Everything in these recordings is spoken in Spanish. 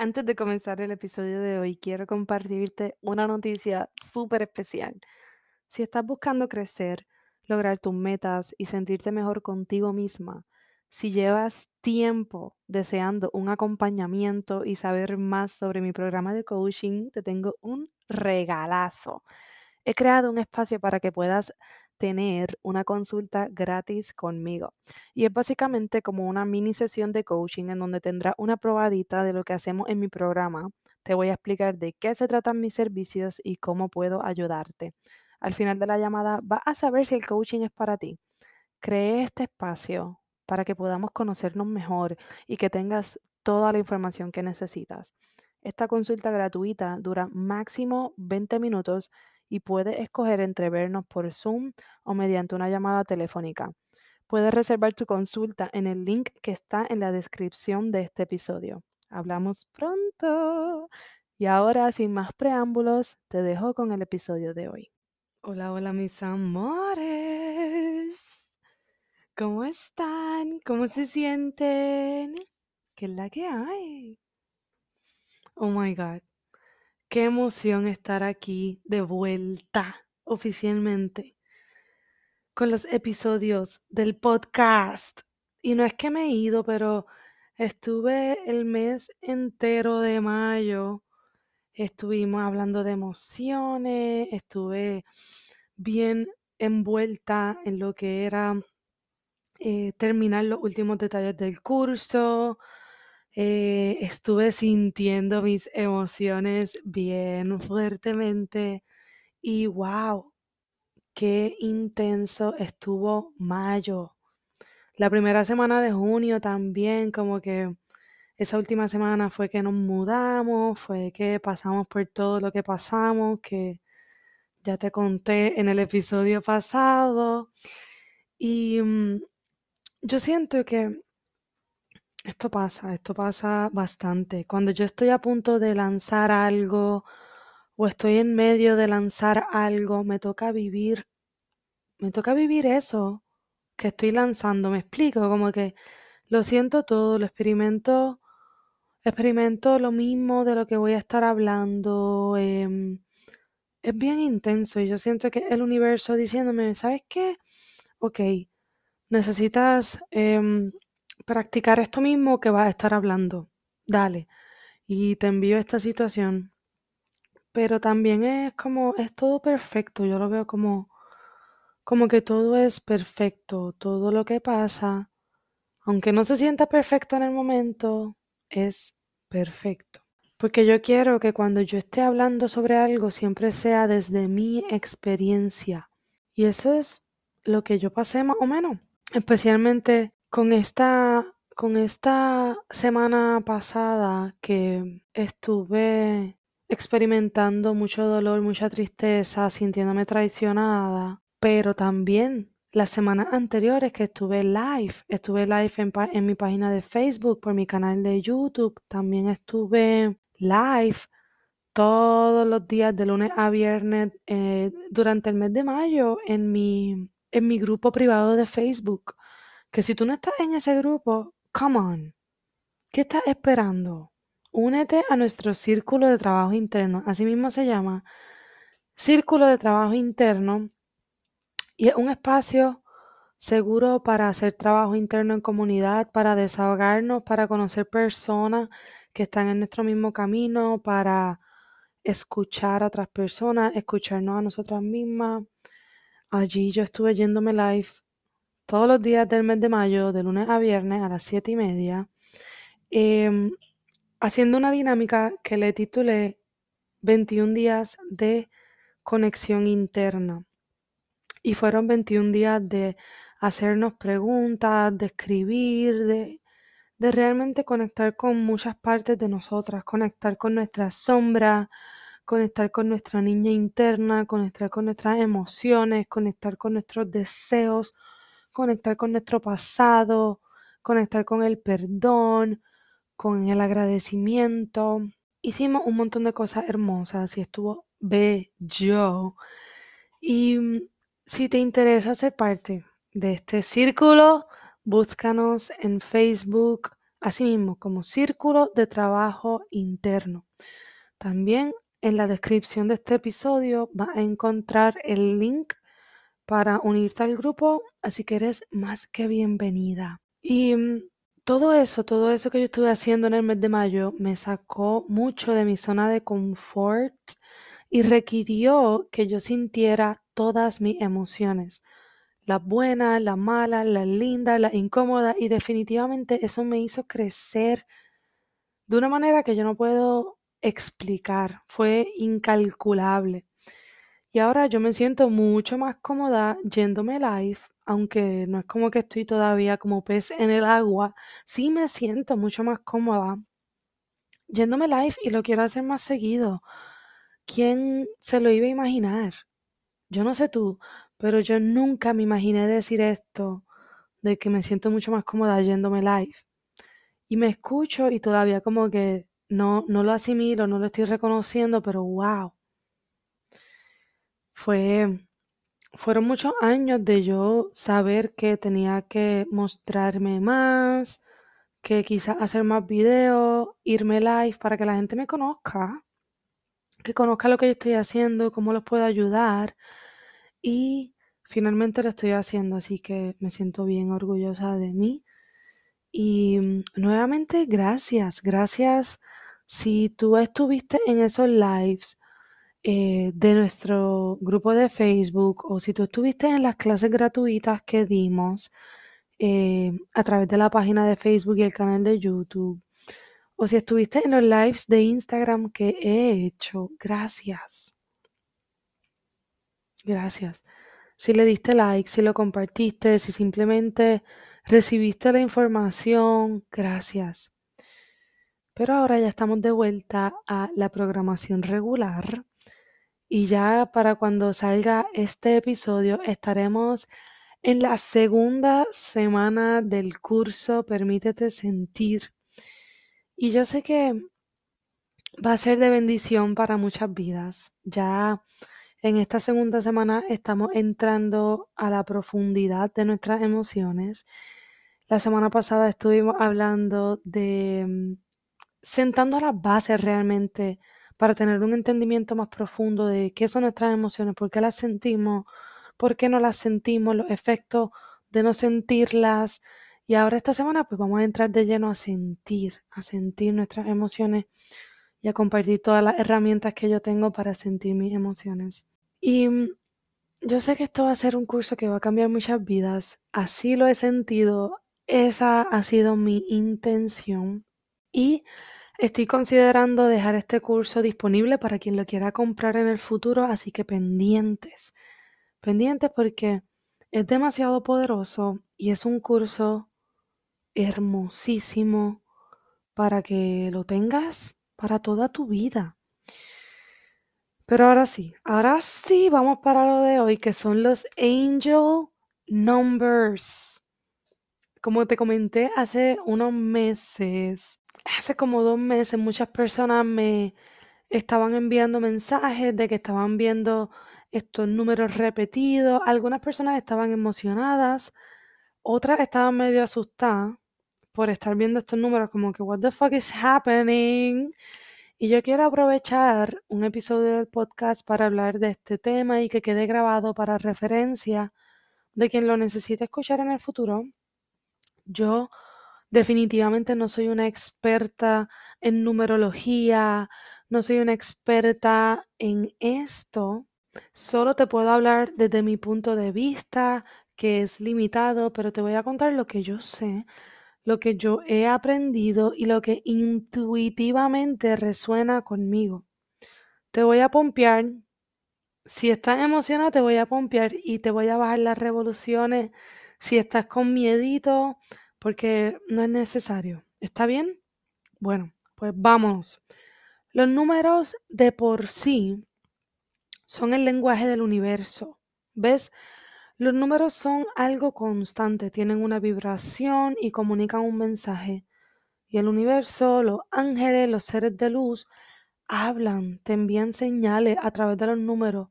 Antes de comenzar el episodio de hoy, quiero compartirte una noticia súper especial. Si estás buscando crecer, lograr tus metas y sentirte mejor contigo misma, si llevas tiempo deseando un acompañamiento y saber más sobre mi programa de coaching, te tengo un regalazo. He creado un espacio para que puedas tener una consulta gratis conmigo. Y es básicamente como una mini sesión de coaching en donde tendrás una probadita de lo que hacemos en mi programa. Te voy a explicar de qué se tratan mis servicios y cómo puedo ayudarte. Al final de la llamada vas a saber si el coaching es para ti. Cree este espacio para que podamos conocernos mejor y que tengas toda la información que necesitas. Esta consulta gratuita dura máximo 20 minutos y puedes escoger entre vernos por Zoom o mediante una llamada telefónica. Puedes reservar tu consulta en el link que está en la descripción de este episodio. Hablamos pronto. Y ahora, sin más preámbulos, te dejo con el episodio de hoy. Hola, hola mis amores. ¿Cómo están? ¿Cómo se sienten? ¿Qué es la que hay? Oh my God. Qué emoción estar aquí de vuelta oficialmente con los episodios del podcast. Y no es que me he ido, pero estuve el mes entero de mayo estuvimos hablando de emociones, estuve bien envuelta en lo que era eh, terminar los últimos detalles del curso. Eh, estuve sintiendo mis emociones bien fuertemente y wow, qué intenso estuvo mayo. La primera semana de junio también, como que esa última semana fue que nos mudamos, fue que pasamos por todo lo que pasamos, que ya te conté en el episodio pasado. Y mm, yo siento que esto pasa, esto pasa bastante. Cuando yo estoy a punto de lanzar algo o estoy en medio de lanzar algo, me toca vivir, me toca vivir eso que estoy lanzando. Me explico, como que lo siento todo, lo experimento experimento lo mismo de lo que voy a estar hablando. Em, es bien intenso y yo siento que el universo diciéndome, ¿sabes qué? Ok, necesitas em, practicar esto mismo que vas a estar hablando. Dale. Y te envío esta situación. Pero también es como, es todo perfecto. Yo lo veo como, como que todo es perfecto. Todo lo que pasa, aunque no se sienta perfecto en el momento, es perfecto. Porque yo quiero que cuando yo esté hablando sobre algo siempre sea desde mi experiencia. Y eso es lo que yo pasé más o menos. Especialmente con esta, con esta semana pasada que estuve experimentando mucho dolor, mucha tristeza, sintiéndome traicionada, pero también las semanas anteriores que estuve live, estuve live en, mi página de Facebook, por mi canal de YouTube, también estuve live todos los días de lunes a viernes eh, durante el mes de mayo en mi, en mi grupo privado de Facebook. Que si tú no estás en ese grupo, come on, ¿qué estás esperando? Únete a nuestro círculo de trabajo interno, así mismo se llama, círculo de trabajo interno y es un espacio seguro para hacer trabajo interno en comunidad, para desahogarnos, para conocer personas que están en nuestro mismo camino, para escuchar a otras personas, escucharnos a nosotras mismas. Allí yo estuve yéndome live todos los días del mes de mayo, de lunes a viernes a las siete y media, em, haciendo una dinámica que le titulé 21 días de conexión interna. Y fueron 21 días de hacernos preguntas, de escribir, de, de realmente conectar con muchas partes de nosotras, conectar con nuestra sombra, conectar con nuestra niña interna, conectar con nuestras emociones, conectar con nuestros deseos, conectar con nuestro pasado, conectar con el perdón, con el agradecimiento. Hicimos un montón de cosas hermosas y estuvo bello. Y mm, si te interesa ser parte de este círculo, búscanos en Facebook, así mismo como Círculo de Trabajo Interno. También en la descripción de este episodio vas a encontrar el link para unirte al grupo, así que eres más que bienvenida. Y mm, todo eso, todo eso que yo estuve haciendo en el mes de mayo me sacó mucho de mi zona de confort y requirió que yo sintiera todas mis emociones, las buenas, las malas, las lindas, las incómodas y definitivamente eso me hizo crecer de una manera que yo no puedo explicar, fue incalculable. Y ahora yo me siento mucho más cómoda yéndome live, aunque no es como que estoy todavía como pez en el agua, sí me siento mucho más cómoda yéndome live y lo quiero hacer más seguido. ¿Quién se lo iba a imaginar? Yo no sé tú, pero yo nunca me imaginé decir esto, de que me siento mucho más cómoda yéndome live. Y me escucho y todavía como que no, no lo asimilo, no lo estoy reconociendo, pero wow. Fue, fueron muchos años de yo saber que tenía que mostrarme más, que quizás hacer más videos, irme live para que la gente me conozca, que conozca lo que yo estoy haciendo, cómo los puedo ayudar. Y finalmente lo estoy haciendo, así que me siento bien orgullosa de mí. Y mm, nuevamente, gracias, gracias si tú estuviste en esos lives eh, de nuestro grupo de Facebook o si tú estuviste en las clases gratuitas que dimos eh, a través de la página de Facebook y el canal de YouTube, o si estuviste en los lives de Instagram que he hecho, gracias. Gracias. Si le diste like, si lo compartiste, si simplemente recibiste la información, gracias. Pero ahora ya estamos de vuelta a la programación regular y ya para cuando salga este episodio estaremos en la segunda semana del curso Permítete sentir. Y yo sé que va a ser de bendición para muchas vidas. Ya en esta segunda semana estamos entrando a la profundidad de nuestras emociones. La semana pasada estuvimos hablando de mm, sentando las bases realmente para tener un entendimiento más profundo de qué son nuestras emociones, por qué las sentimos, por qué no las sentimos, los efectos de no sentirlas. Y ahora esta semana pues vamos a entrar de lleno a sentir, a sentir nuestras emociones y a compartir todas las herramientas que yo tengo para sentir mis emociones. Y mm, yo sé que esto va a ser un curso que va a cambiar muchas vidas, así lo he sentido, esa ha sido mi intención y estoy considerando dejar este curso disponible para quien lo quiera comprar en el futuro, así que pendientes, pendientes porque es demasiado poderoso y es un curso hermosísimo para que lo tengas para toda tu vida. Pero ahora sí, ahora sí vamos para lo de hoy, que son los angel numbers. Como te comenté hace unos meses, hace como dos meses, muchas personas me estaban enviando mensajes de que estaban viendo estos números repetidos. Algunas personas estaban emocionadas, otras estaban medio asustadas por estar viendo estos números como que, what the fuck is happening? Y yo quiero aprovechar un episodio del podcast para hablar de este tema y que quede grabado para referencia de quien lo necesite escuchar en el futuro. Yo definitivamente no soy una experta en numerología, no soy una experta en esto, Solo te puedo hablar desde mi punto de vista, que es limitado, pero te voy a contar lo que yo sé, lo que yo he aprendido y lo que intuitivamente resuena conmigo. Te voy a pompear. Si estás emocionada, te voy a pompear y te voy a bajar las revoluciones. Si estás con miedito, porque no es necesario. ¿Está bien? Bueno, pues vamos. Los números de por sí son el lenguaje del universo. ¿Ves? Los números son algo constante, tienen una vibración y comunican un mensaje. Y el universo, los ángeles, los seres de luz, hablan, te envían señales a través de los números.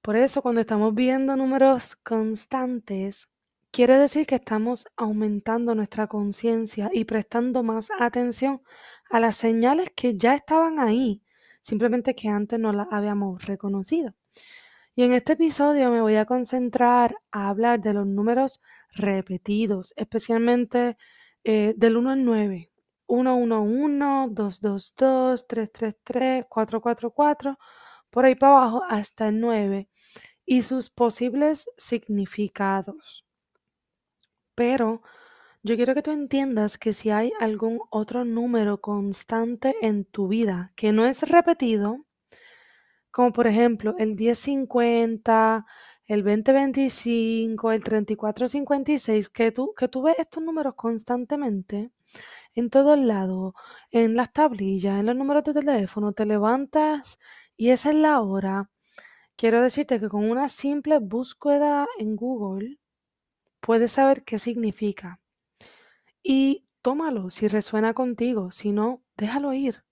Por eso cuando estamos viendo números constantes, quiere decir que estamos aumentando nuestra conciencia y prestando más atención a las señales que ya estaban ahí, simplemente que antes no las habíamos reconocido. Y en este episodio me voy a concentrar a hablar de los números repetidos, especialmente eh, del 1 al 9. 111, 222, 333, 444, por ahí para abajo hasta el 9 y sus posibles significados. Pero yo quiero que tú entiendas que si hay algún otro número constante en tu vida que no es repetido, como por ejemplo el 1050, el 2025, el 3456, que tú, que tú ves estos números constantemente, en todos lados, en las tablillas, en los números de teléfono, te levantas y esa es la hora. Quiero decirte que con una simple búsqueda en Google puedes saber qué significa. Y tómalo si resuena contigo, si no, déjalo ir.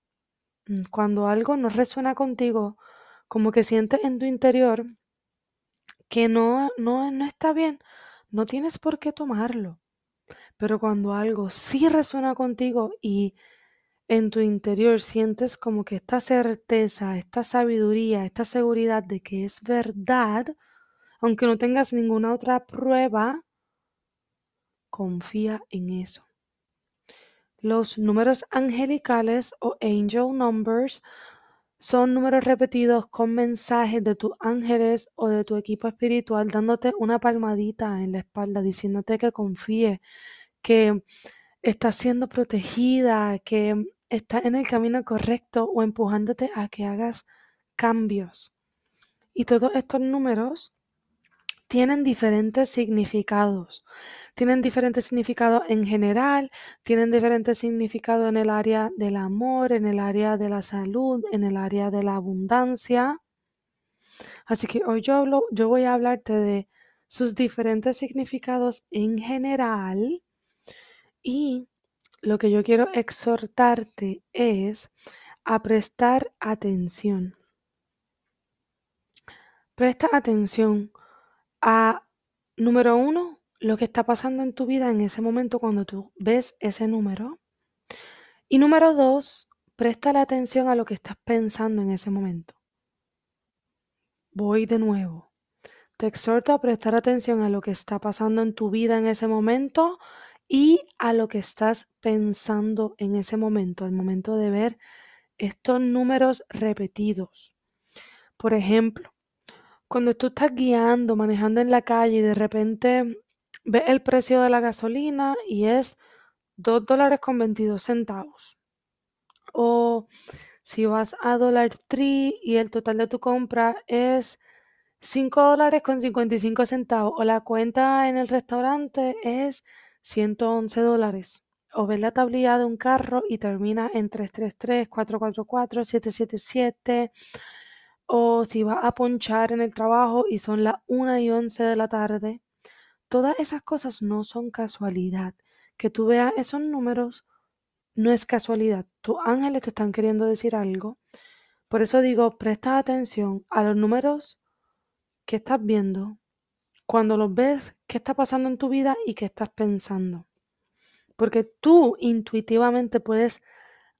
Mm, cuando algo no resuena contigo, como que sientes en tu interior que no, no, no está bien, no tienes por qué tomarlo. Pero cuando algo sí resuena contigo y en tu interior sientes como que esta certeza, esta sabiduría, esta seguridad de que es verdad, aunque no tengas ninguna otra prueba, confía en eso. Los números angelicales o angel numbers son números repetidos con mensajes de tus ángeles o de tu equipo espiritual dándote una palmadita en la espalda, diciéndote que confíe, que estás siendo protegida, que estás en el camino correcto o empujándote a que hagas cambios. Y todos estos números tienen diferentes significados. Tienen diferentes significados en general, tienen diferentes significados en el área del amor, en el área de la salud, en el área de la abundancia. Así que hoy yo, hablo, yo voy a hablarte de sus diferentes significados en general y lo que yo quiero exhortarte es a prestar atención. Presta atención a, número uno, lo que está pasando en tu vida en ese momento cuando tú ves ese número. Y número dos, presta la atención a lo que estás pensando en ese momento. Voy de nuevo. Te exhorto a prestar atención a lo que está pasando en tu vida en ese momento y a lo que estás pensando en ese momento, al momento de ver estos números repetidos. Por ejemplo, cuando tú estás guiando, manejando en la calle y de repente ves el precio de la gasolina y es 2 dólares con 22 centavos. O si vas a Dollar Tree y el total de tu compra es 5 dólares con 55 centavos. O la cuenta en el restaurante es 111 dólares. O ves la tablilla de un carro y termina en 333, 444, 777. O si vas a ponchar en el trabajo y son las 1 y 11 de la tarde. Todas esas cosas no son casualidad. Que tú veas esos números no es casualidad. Tus ángeles te están queriendo decir algo. Por eso digo, presta atención a los números que estás viendo, cuando los ves, qué está pasando en tu vida y qué estás pensando. Porque tú intuitivamente puedes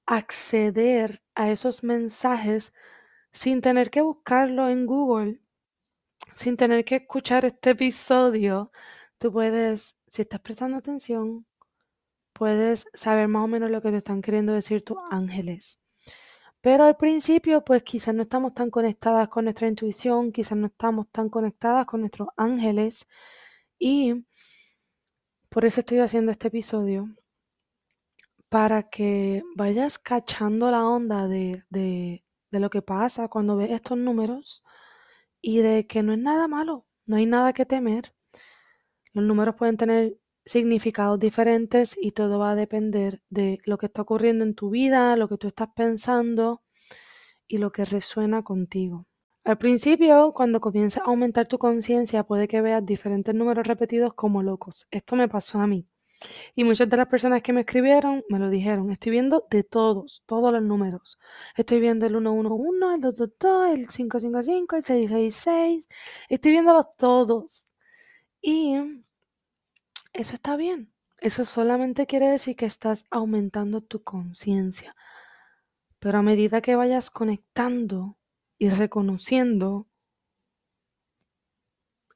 acceder a esos mensajes sin tener que buscarlo en Google, sin tener que escuchar este episodio. Tú puedes, si estás prestando atención, puedes saber más o menos lo que te están queriendo decir tus ángeles. Pero al principio, pues quizás no estamos tan conectadas con nuestra intuición, quizás no estamos tan conectadas con nuestros ángeles. Y por eso estoy haciendo este episodio, para que vayas cachando la onda de, de, de lo que pasa cuando ves estos números y de que no es nada malo, no hay nada que temer. Los números pueden tener significados diferentes y todo va a depender de lo que está ocurriendo en tu vida, lo que tú estás pensando y lo que resuena contigo. Al principio, cuando comienza a aumentar tu conciencia, puede que veas diferentes números repetidos como locos. Esto me pasó a mí. Y muchas de las personas que me escribieron me lo dijeron. Estoy viendo de todos, todos los números. Estoy viendo el 111, el 222, el 555, el 666. Estoy viéndolos todos. Y eso está bien. Eso solamente quiere decir que estás aumentando tu conciencia. Pero a medida que vayas conectando y reconociendo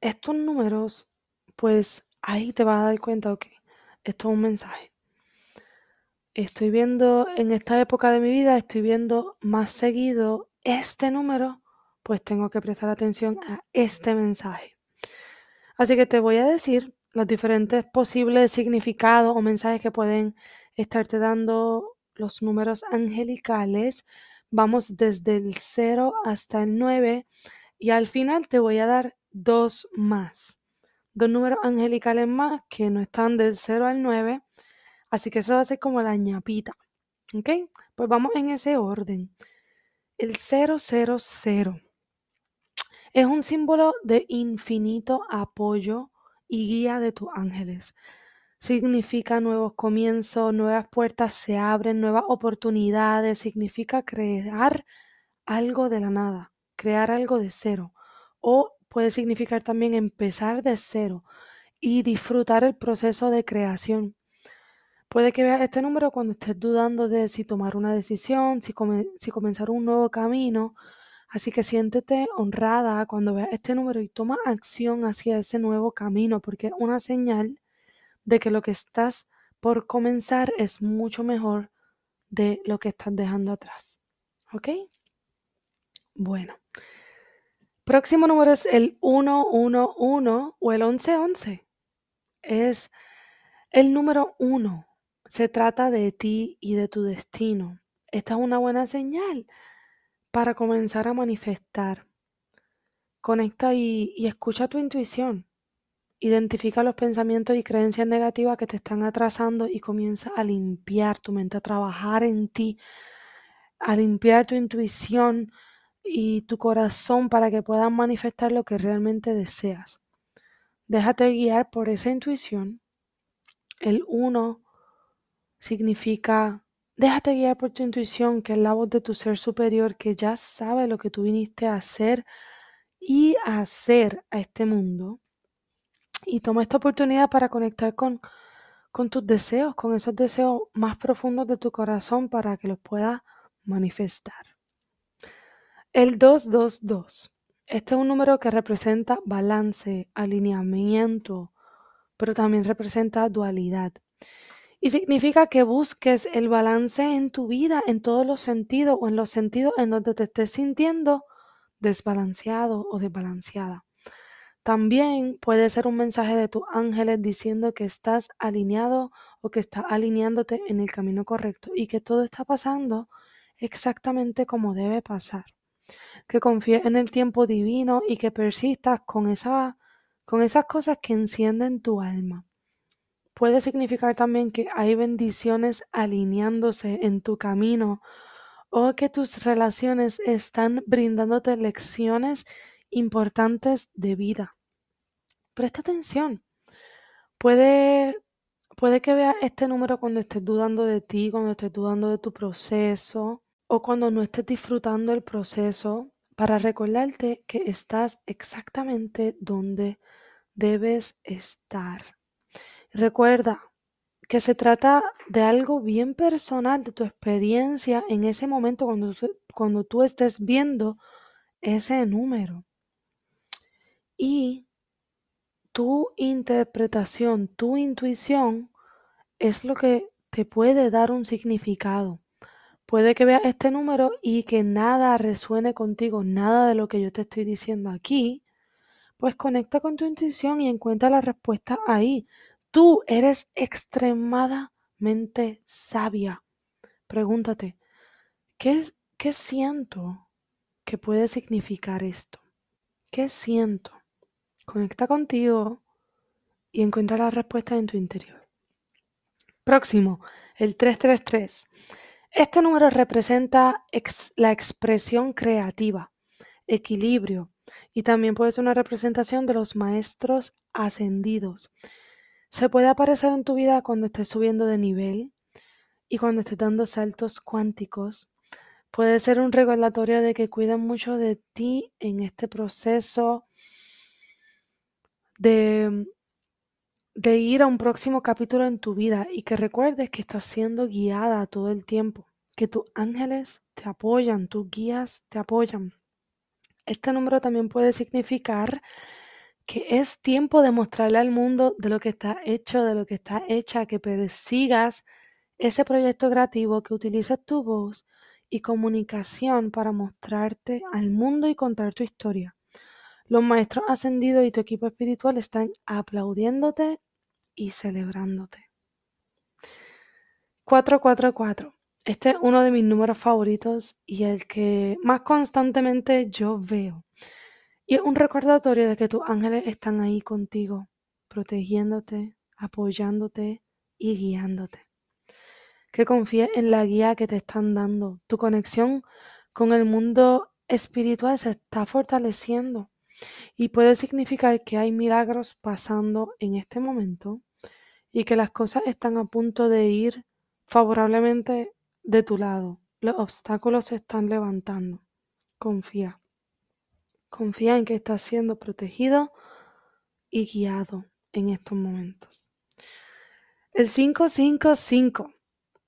estos números, pues ahí te vas a dar cuenta, ok, esto es un mensaje. Estoy viendo en esta época de mi vida, estoy viendo más seguido este número, pues tengo que prestar atención a este mensaje. Así que te voy a decir los diferentes posibles significados o mensajes que pueden estarte dando los números angelicales. Vamos desde el 0 hasta el 9 y al final te voy a dar dos más. Dos números angelicales más que no están del 0 al 9. Así que eso va a ser como la ñapita. ¿Ok? Pues vamos en ese orden. El 000 es un símbolo de infinito apoyo y guía de tus ángeles. Significa nuevos comienzos, nuevas puertas se abren, nuevas oportunidades. Significa crear algo de la nada, crear algo de cero. O puede significar también empezar de cero y disfrutar el proceso de creación. Puede que veas este número cuando estés dudando de si tomar una decisión, si, si comenzar un nuevo camino Así que siéntete honrada cuando veas este número y toma acción hacia ese nuevo camino, porque es una señal de que lo que estás por comenzar es mucho mejor de lo que estás dejando atrás. ¿Ok? Bueno. Próximo número es el 111 o el 1111. Es el número 1. Se trata de ti y de tu destino. Esta es una buena señal para comenzar a manifestar. Conecta y, escucha tu intuición. Identifica los pensamientos y creencias negativas que te están atrasando y comienza a limpiar tu mente, a trabajar en ti, a limpiar tu intuición y tu corazón para que puedas manifestar lo que realmente deseas. Déjate guiar por esa intuición. El uno significa Déjate guiar por tu intuición, que es la voz de tu ser superior, que ya sabe lo que tú viniste a hacer y a hacer a este mundo. Y toma esta oportunidad para conectar con, con tus deseos, con esos deseos más profundos de tu corazón para que los puedas manifestar. El 222. Este es un número que representa balance, alineamiento, pero también representa dualidad. Y significa que busques el balance en tu vida en todos los sentidos o en los sentidos en donde te estés sintiendo desbalanceado o desbalanceada. También puede ser un mensaje de tus ángeles diciendo que estás alineado o que estás alineándote en el camino correcto y que todo está pasando exactamente como debe pasar. Que confíes en el tiempo divino y que persistas con, esa, con esas cosas que encienden tu alma puede significar también que hay bendiciones alineándose en tu camino o que tus relaciones están brindándote lecciones importantes de vida. Presta atención. Puede, puede que veas este número cuando estés dudando de ti, cuando estés dudando de tu proceso o cuando no estés disfrutando el proceso para recordarte que estás exactamente donde debes estar. Recuerda que se trata de algo bien personal, de tu experiencia en ese momento cuando, cuando tú estés viendo ese número. Y tu interpretación, tu intuición es lo que te puede dar un significado. Puede que veas este número y que nada resuene contigo, nada de lo que yo te estoy diciendo aquí, pues conecta con tu intuición y encuentra la respuesta ahí. Tú eres extremadamente sabia. Pregúntate, ¿qué, qué siento que puede significar esto? ¿Qué siento? Conecta contigo y encuentra la respuesta en tu interior. Próximo, el 333. Este número representa la expresión creativa, equilibrio y también puede ser una representación de los maestros ascendidos. Se puede aparecer en tu vida cuando estés subiendo de nivel y cuando estés dando saltos cuánticos. Puede ser un recordatorio de que cuidan mucho de ti en este proceso de, de ir a un próximo capítulo en tu vida y que recuerdes que estás siendo guiada todo el tiempo, que tus ángeles te apoyan, tus guías te apoyan. Este número también puede significar que es tiempo de mostrarle al mundo de lo que está hecho, de lo que está hecha, que persigas ese proyecto creativo, que utilices tu voz y comunicación para mostrarte al mundo y contar tu historia. Los maestros ascendidos y tu equipo espiritual están aplaudiéndote y celebrándote. 444. Este es uno de mis números favoritos y el que más constantemente yo veo. Y es un recordatorio de que tus ángeles están ahí contigo, protegiéndote, apoyándote y guiándote. Que confíes en la guía que te están dando. Tu conexión con el mundo espiritual se está fortaleciendo y puede significar que hay milagros pasando en este momento y que las cosas están a punto de ir favorablemente de tu lado. Los obstáculos se están levantando. Confía. Confía en que estás siendo protegido y guiado en estos momentos. El 555.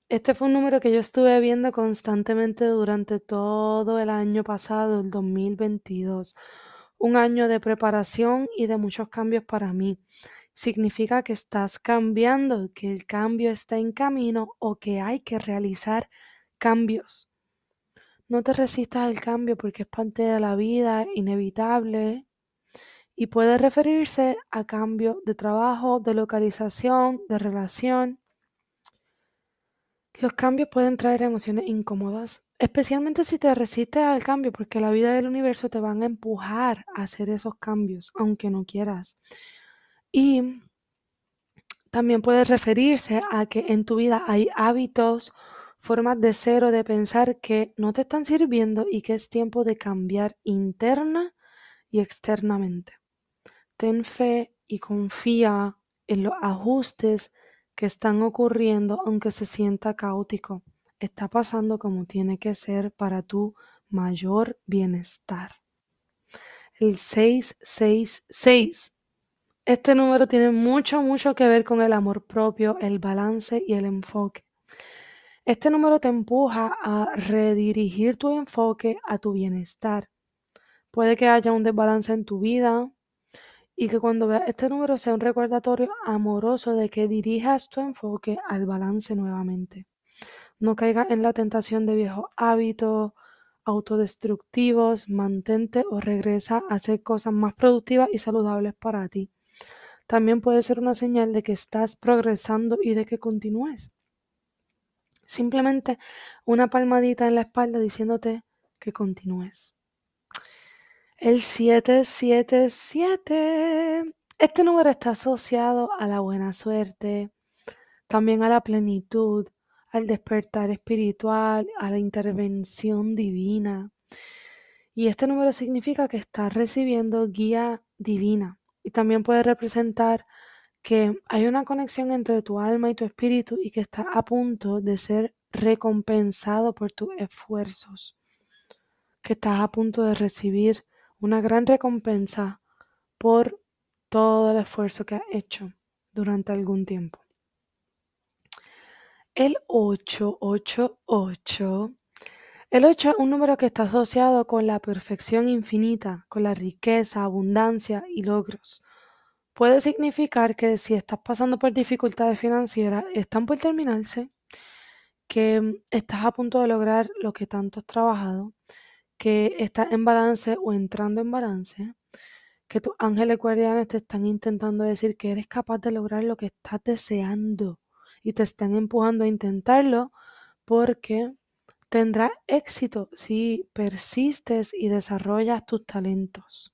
Este fue un número que yo estuve viendo constantemente durante todo el año pasado, el 2022 un año de preparación y de muchos cambios para mí. Significa que estás cambiando, que el cambio está en camino o que hay que realizar cambios. No te resistas al cambio porque es parte de la vida, inevitable, y puede referirse a cambio de trabajo, de localización, de relación. Los cambios pueden traer emociones incómodas, especialmente si te resistes al cambio, porque la vida del universo te van a empujar a hacer esos cambios, aunque no quieras. Y también puede referirse a que en tu vida hay hábitos, formas de ser o de pensar que no te están sirviendo y que es tiempo de cambiar interna y externamente. Ten fe y confía en los ajustes que están ocurriendo aunque se sienta caótico está pasando como tiene que ser para tu mayor bienestar. El 666. Este número tiene mucho, mucho que ver con el amor propio, el balance y el enfoque. Este número te empuja a redirigir tu enfoque a tu bienestar. Puede que haya un desbalance en tu vida y que cuando veas este número sea un recordatorio amoroso de que dirijas tu enfoque al balance nuevamente. No caigas en la tentación de viejos hábitos autodestructivos, mantente o regresa a hacer cosas más productivas y saludables para ti. También puede ser una señal de que estás progresando y de que continúes. Simplemente una palmadita en la espalda diciéndote que continúes. El 777. Este número está asociado a la buena suerte, también a la plenitud, al despertar espiritual, a la intervención divina. Y este número significa que estás recibiendo guía divina. Y también puede representar que hay una conexión entre tu alma y tu espíritu y que estás a punto de ser recompensado por tus esfuerzos. Que estás a punto de recibir una gran recompensa por todo el esfuerzo que has hecho durante algún tiempo. El 888. El 8 es un número que está asociado con la perfección infinita, con la riqueza, abundancia y logros. Puede significar que si estás pasando por dificultades financieras, están por terminarse, que estás a punto de lograr lo que tanto has trabajado, que estás en balance o entrando en balance, que tus ángeles guardianes te están intentando decir que eres capaz de lograr lo que estás deseando y te están empujando a intentarlo porque tendrás éxito si persistes y desarrollas tus talentos.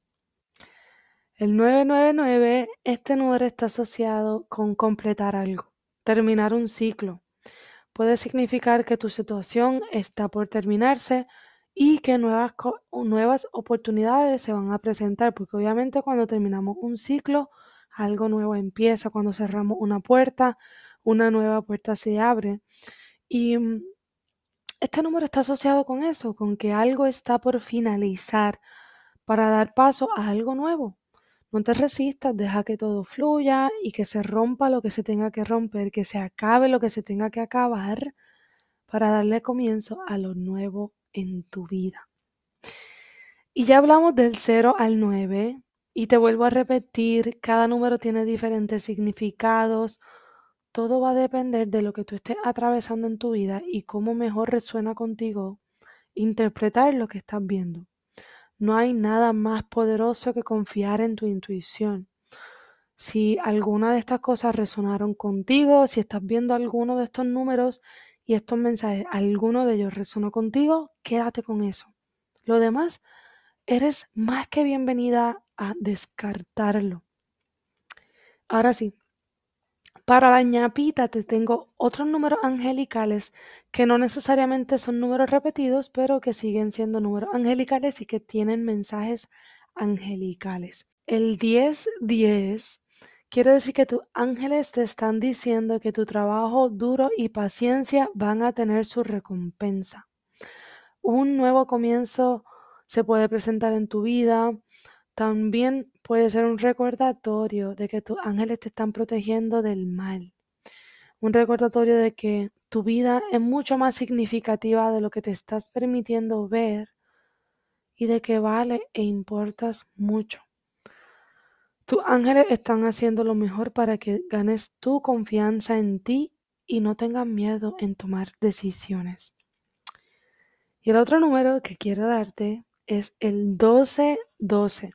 El 999, este número está asociado con completar algo, terminar un ciclo. Puede significar que tu situación está por terminarse y que nuevas, nuevas oportunidades se van a presentar, porque obviamente cuando terminamos un ciclo, algo nuevo empieza, cuando cerramos una puerta, una nueva puerta se abre. Y mm, este número está asociado con eso, con que algo está por finalizar para dar paso a algo nuevo. No te resistas, deja que todo fluya y que se rompa lo que se tenga que romper, que se acabe lo que se tenga que acabar para darle comienzo a lo nuevo en tu vida. Y ya hablamos del 0 al 9 y te vuelvo a repetir, cada número tiene diferentes significados. Todo va a depender de lo que tú estés atravesando en tu vida y cómo mejor resuena contigo interpretar lo que estás viendo. No hay nada más poderoso que confiar en tu intuición. Si alguna de estas cosas resonaron contigo, si estás viendo alguno de estos números y estos mensajes, alguno de ellos resonó contigo, quédate con eso. Lo demás, eres más que bienvenida a descartarlo. Ahora sí, para la ñapita te tengo otros números angelicales que no necesariamente son números repetidos, pero que siguen siendo números angelicales y que tienen mensajes angelicales. El 10-10 quiere decir que tus ángeles te están diciendo que tu trabajo duro y paciencia van a tener su recompensa. Un nuevo comienzo se puede presentar en tu vida. También puede ser un recordatorio de que tus ángeles te están protegiendo del mal. Un recordatorio de que tu vida es mucho más significativa de lo que te estás permitiendo ver y de que vale e importas mucho. Tus ángeles están haciendo lo mejor para que ganes tu confianza en ti y no tengas miedo en tomar decisiones. Y el otro número que quiero darte es el 1212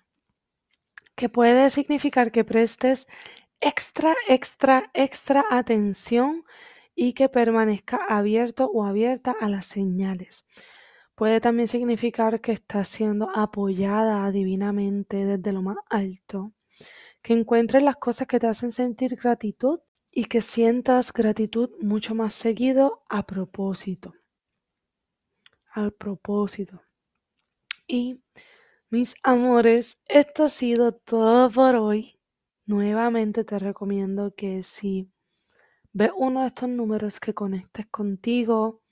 que puede significar que prestes extra, extra, extra atención y que permanezca abierto o abierta a las señales. Puede también significar que estás siendo apoyada divinamente desde lo más alto, que encuentres las cosas que te hacen sentir gratitud y que sientas gratitud mucho más seguido a propósito. Al propósito. Y mis amores, esto ha sido todo por hoy. Nuevamente te recomiendo que si ves uno de estos números que conectes contigo,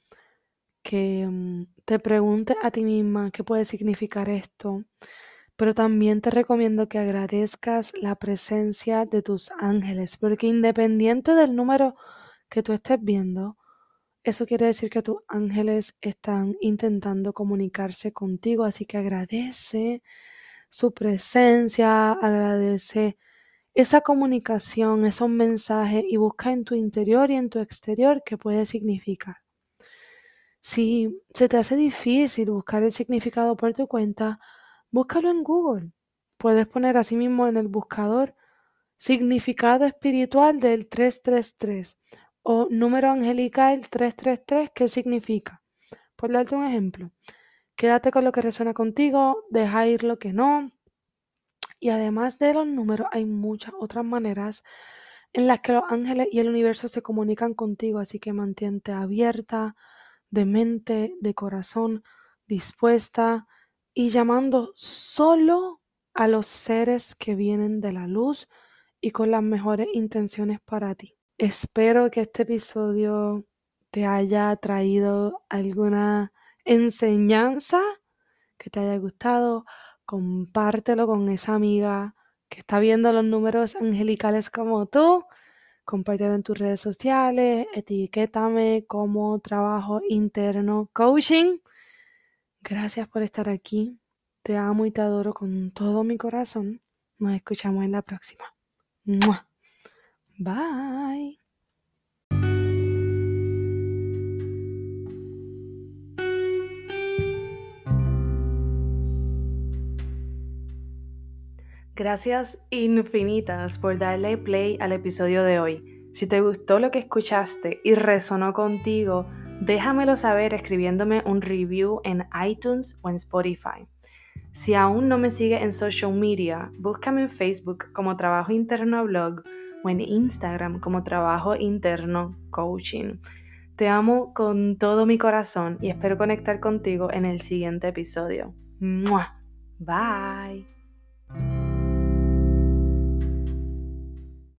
que mm, te preguntes a ti misma qué puede significar esto, pero también te recomiendo que agradezcas la presencia de tus ángeles, porque independiente del número que tú estés viendo, eso quiere decir que tus ángeles están intentando comunicarse contigo, así que agradece su presencia, agradece esa comunicación, esos mensajes y busca en tu interior y en tu exterior qué puede significar. Si se te hace difícil buscar el significado por tu cuenta, búscalo en Google. Puedes poner así mismo en el buscador significado espiritual del 333 o número angelical 333, ¿qué significa? Por darte un ejemplo, quédate con lo que resuena contigo, deja ir lo que no. Y además de los números, hay muchas otras maneras en las que los ángeles y el universo se comunican contigo, así que mantente abierta, de mente, de corazón, dispuesta y llamando solo a los seres que vienen de la luz y con las mejores intenciones para ti. Espero que este episodio te haya traído alguna enseñanza, que te haya gustado. Compártelo con esa amiga que está viendo los números angelicales como tú. Compártelo en tus redes sociales, etiquétame como trabajo interno coaching. Gracias por estar aquí. Te amo y te adoro con todo mi corazón. Nos escuchamos en la próxima. Bye. Gracias infinitas por darle play al episodio de hoy. Si te gustó lo que escuchaste y resonó contigo, déjamelo saber escribiéndome un review en iTunes o en Spotify. Si aún no me sigue en social media, búscame en Facebook como Trabajo Interno Blog o en Instagram como Trabajo Interno Coaching. Te amo con todo mi corazón y espero conectar contigo en el siguiente episodio. Bye.